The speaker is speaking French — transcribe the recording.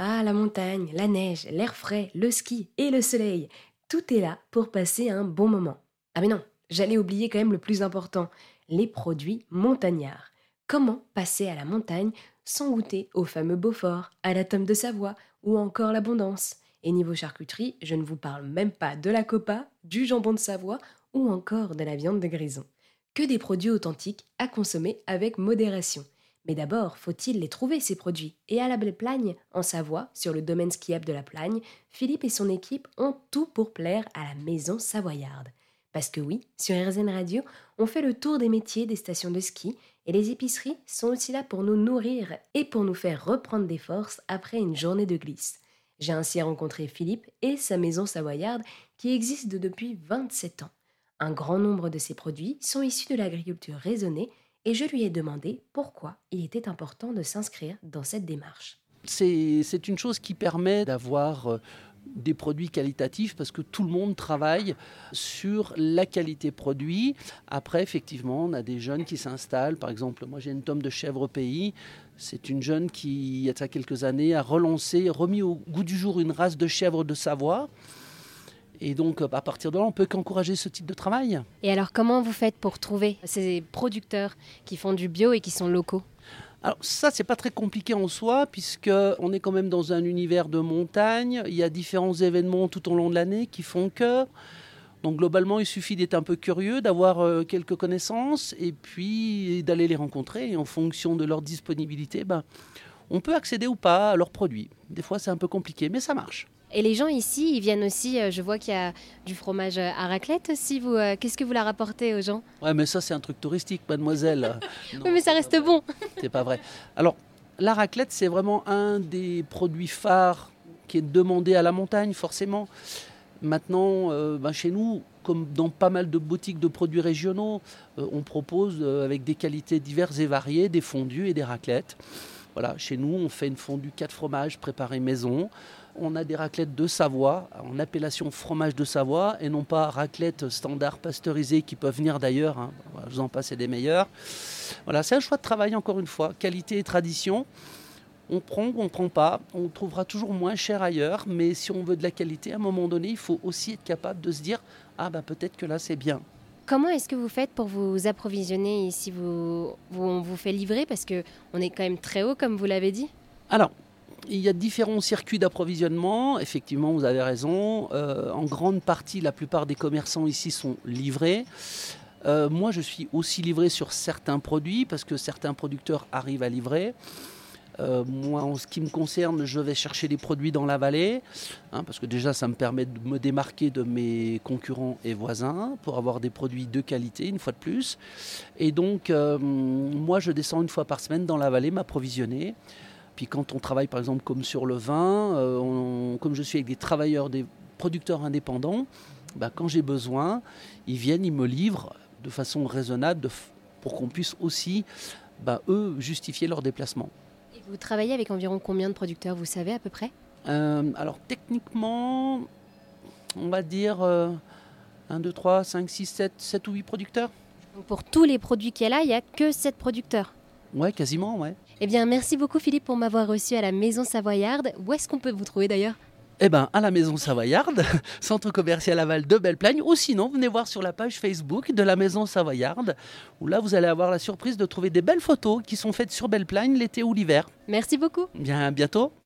Ah, la montagne, la neige, l'air frais, le ski et le soleil. Tout est là pour passer un bon moment. Ah mais non, j'allais oublier quand même le plus important, les produits montagnards. Comment passer à la montagne sans goûter au fameux Beaufort, à la tome de Savoie ou encore l'abondance? Et niveau charcuterie, je ne vous parle même pas de la copa, du jambon de Savoie ou encore de la viande de grison. Que des produits authentiques à consommer avec modération. Mais d'abord, faut-il les trouver, ces produits? Et à la Belle Plagne, en Savoie, sur le domaine skiable de la Plagne, Philippe et son équipe ont tout pour plaire à la maison savoyarde. Parce que oui, sur RZN Radio, on fait le tour des métiers des stations de ski et les épiceries sont aussi là pour nous nourrir et pour nous faire reprendre des forces après une journée de glisse. J'ai ainsi rencontré Philippe et sa maison savoyarde qui existe depuis 27 ans. Un grand nombre de ces produits sont issus de l'agriculture raisonnée et je lui ai demandé pourquoi il était important de s'inscrire dans cette démarche. C'est une chose qui permet d'avoir euh, des produits qualitatifs parce que tout le monde travaille sur la qualité produit. Après, effectivement, on a des jeunes qui s'installent. Par exemple, moi j'ai une tome de chèvre pays. C'est une jeune qui, il y a quelques années, a relancé, remis au goût du jour une race de chèvre de Savoie. Et donc, à partir de là, on peut qu'encourager ce type de travail. Et alors, comment vous faites pour trouver ces producteurs qui font du bio et qui sont locaux? Alors ça, c'est pas très compliqué en soi, puisque on est quand même dans un univers de montagne. Il y a différents événements tout au long de l'année qui font que. Donc globalement, il suffit d'être un peu curieux, d'avoir euh, quelques connaissances, et puis d'aller les rencontrer. Et en fonction de leur disponibilité, ben, on peut accéder ou pas à leurs produits. Des fois, c'est un peu compliqué, mais ça marche. Et les gens ici, ils viennent aussi, euh, je vois qu'il y a du fromage à raclette aussi. Vous, euh, qu'est-ce que vous leur apportez aux gens? Ouais, mais ça, c'est un truc touristique, mademoiselle. oui, mais ça reste bon. c'est pas vrai. Alors, la raclette, c'est vraiment un des produits phares qui est demandé à la montagne, forcément. Maintenant, euh, ben, chez nous, comme dans pas mal de boutiques de produits régionaux, on propose avec des qualités diverses et variées des fondus et des raclettes. Chez nous, on fait une fondue 4 fromages préparée maison on a des raclettes de Savoie, en appellation fromage de Savoie, et non pas raclettes standard pasteurisées qui peuvent venir d'ailleurs. Hein. Je vous en passe des meilleurs. Voilà, c'est un choix de travail encore une fois, qualité et tradition. On prend ou on ne prend pas, on trouvera toujours moins cher ailleurs, mais si on veut de la qualité, à un moment donné, il faut aussi être capable de se dire ah bah peut-être que là c'est bien. Comment est-ce que vous faites pour vous approvisionner ici vous, On vous fait livrer parce que on est quand même très haut, comme vous l'avez dit. Alors, il y a différents circuits d'approvisionnement. Effectivement, vous avez raison. Euh, en grande partie, la plupart des commerçants ici sont livrés. Euh, moi, je suis aussi livré sur certains produits parce que certains producteurs arrivent à livrer. Euh, moi, en ce qui me concerne, je vais chercher des produits dans la vallée, hein, parce que déjà, ça me permet de me démarquer de mes concurrents et voisins pour avoir des produits de qualité, une fois de plus. Et donc, moi, je descends une fois par semaine dans la vallée m'approvisionner. Puis quand on travaille par exemple comme sur le vin, euh, comme je suis avec des travailleurs, des producteurs indépendants, bah, quand j'ai besoin, ils viennent, ils me livrent de façon raisonnable pour qu'on puisse aussi, bah, eux, justifier leur déplacement. Et vous travaillez avec environ combien de producteurs, vous savez à peu près? Euh, Alors techniquement, on va dire 1, 2, 3, 5, 6, 7, 7 ou 8 producteurs. Donc pour tous les produits qu'il y a là, il n'y a que 7 producteurs Ouais, quasiment, ouais. Eh bien, merci beaucoup Philippe pour m'avoir reçu à la Maison Savoyarde. Où est-ce qu'on peut vous trouver d'ailleurs? Eh bien, à la Maison Savoyarde, centre commercial aval de Belle-Plagne, ou sinon, venez voir sur la page Facebook de la Maison Savoyarde, où là, vous allez avoir la surprise de trouver des belles photos qui sont faites sur Belle-Plagne l'été ou l'hiver. Merci beaucoup. Bien, à bientôt.